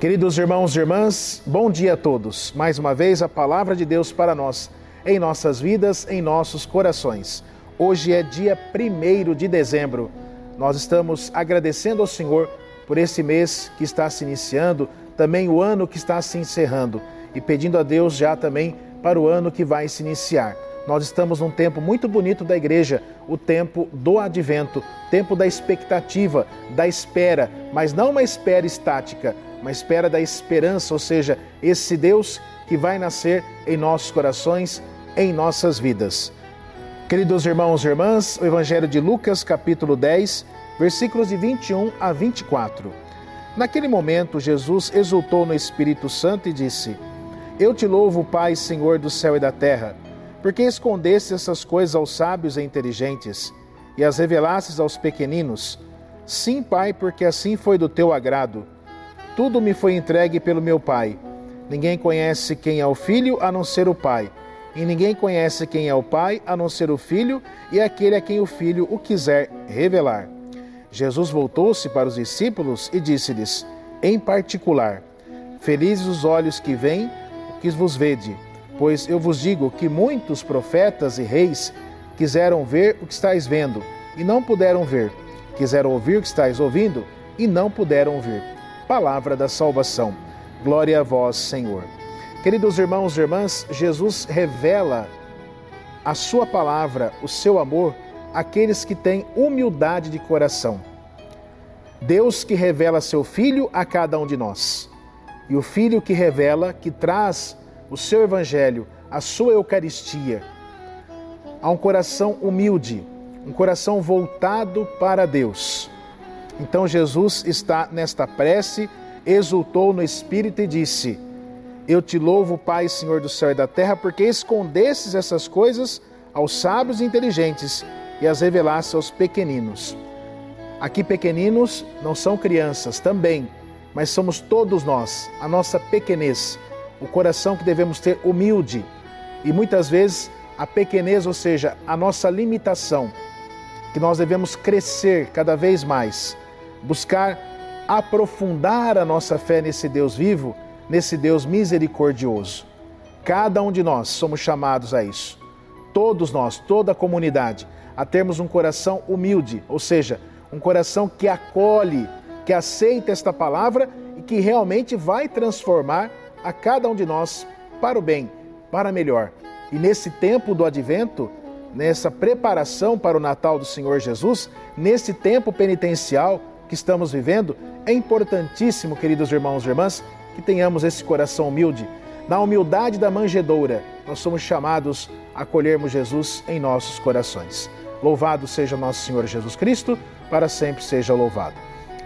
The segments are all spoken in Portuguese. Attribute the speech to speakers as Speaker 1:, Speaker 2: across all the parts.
Speaker 1: Queridos irmãos e irmãs, bom dia a todos. Mais uma vez a palavra de Deus para nós, em nossas vidas, em nossos corações. Hoje é dia 1 de dezembro. Nós estamos agradecendo ao Senhor por esse mês que está se iniciando, também o ano que está se encerrando e pedindo a Deus já também para o ano que vai se iniciar. Nós estamos num tempo muito bonito da igreja, o tempo do advento, tempo da expectativa, da espera, mas não uma espera estática, uma espera da esperança, ou seja, esse Deus que vai nascer em nossos corações, em nossas vidas. Queridos irmãos e irmãs, o Evangelho de Lucas, capítulo 10, versículos de 21 a 24. Naquele momento, Jesus exultou no Espírito Santo e disse: Eu te louvo, Pai, Senhor do céu e da terra, porque escondeste essas coisas aos sábios e inteligentes e as revelastes aos pequeninos. Sim, Pai, porque assim foi do teu agrado. Tudo me foi entregue pelo meu Pai. Ninguém conhece quem é o Filho a não ser o Pai. E ninguém conhece quem é o Pai a não ser o Filho e aquele a quem o Filho o quiser revelar. Jesus voltou-se para os discípulos e disse-lhes, em particular: Felizes os olhos que veem o que vos vede, pois eu vos digo que muitos profetas e reis quiseram ver o que estáis vendo e não puderam ver, quiseram ouvir o que estáis ouvindo e não puderam ouvir palavra da salvação. Glória a vós, Senhor. Queridos irmãos e irmãs, Jesus revela a sua palavra, o seu amor, àqueles que têm humildade de coração. Deus que revela seu Filho a cada um de nós. E o Filho que revela, que traz o seu Evangelho, a sua Eucaristia, a um coração humilde, um coração voltado para Deus. Então Jesus está nesta prece, exultou no espírito e disse: Eu te louvo, Pai, Senhor do céu e da terra, porque escondesses essas coisas aos sábios e inteligentes e as revelaste aos pequeninos. Aqui, pequeninos não são crianças também, mas somos todos nós, a nossa pequenez, o coração que devemos ter humilde e muitas vezes a pequenez, ou seja, a nossa limitação, que nós devemos crescer cada vez mais buscar aprofundar a nossa fé nesse Deus vivo, nesse Deus misericordioso. Cada um de nós somos chamados a isso. Todos nós, toda a comunidade, a termos um coração humilde, ou seja, um coração que acolhe, que aceita esta palavra e que realmente vai transformar a cada um de nós para o bem, para melhor. E nesse tempo do advento, nessa preparação para o Natal do Senhor Jesus, nesse tempo penitencial, que estamos vivendo, é importantíssimo, queridos irmãos e irmãs, que tenhamos esse coração humilde. Na humildade da manjedoura, nós somos chamados a acolhermos Jesus em nossos corações. Louvado seja nosso Senhor Jesus Cristo, para sempre seja louvado.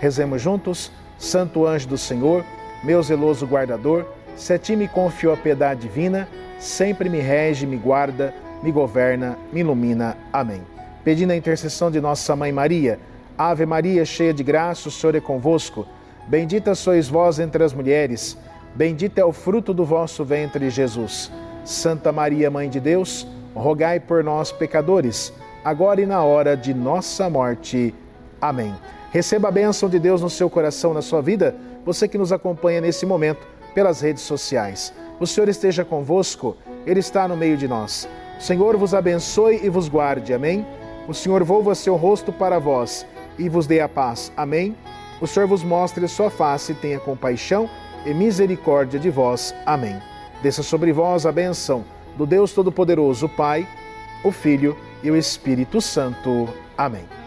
Speaker 1: Rezemos juntos, Santo anjo do Senhor, meu zeloso guardador, se a ti me confiou a piedade divina, sempre me rege, me guarda, me governa, me ilumina. Amém. Pedindo a intercessão de nossa Mãe Maria, Ave Maria, cheia de graça, o Senhor é convosco. Bendita sois vós entre as mulheres, bendito é o fruto do vosso ventre, Jesus. Santa Maria, Mãe de Deus, rogai por nós, pecadores, agora e na hora de nossa morte. Amém. Receba a bênção de Deus no seu coração, na sua vida, você que nos acompanha nesse momento pelas redes sociais. O Senhor esteja convosco, Ele está no meio de nós. O Senhor vos abençoe e vos guarde. Amém. O Senhor volva seu rosto para vós e vos dê a paz. Amém. O Senhor vos mostre a sua face, tenha compaixão e misericórdia de vós. Amém. Desça sobre vós a benção do Deus Todo-Poderoso, Pai, o Filho e o Espírito Santo. Amém.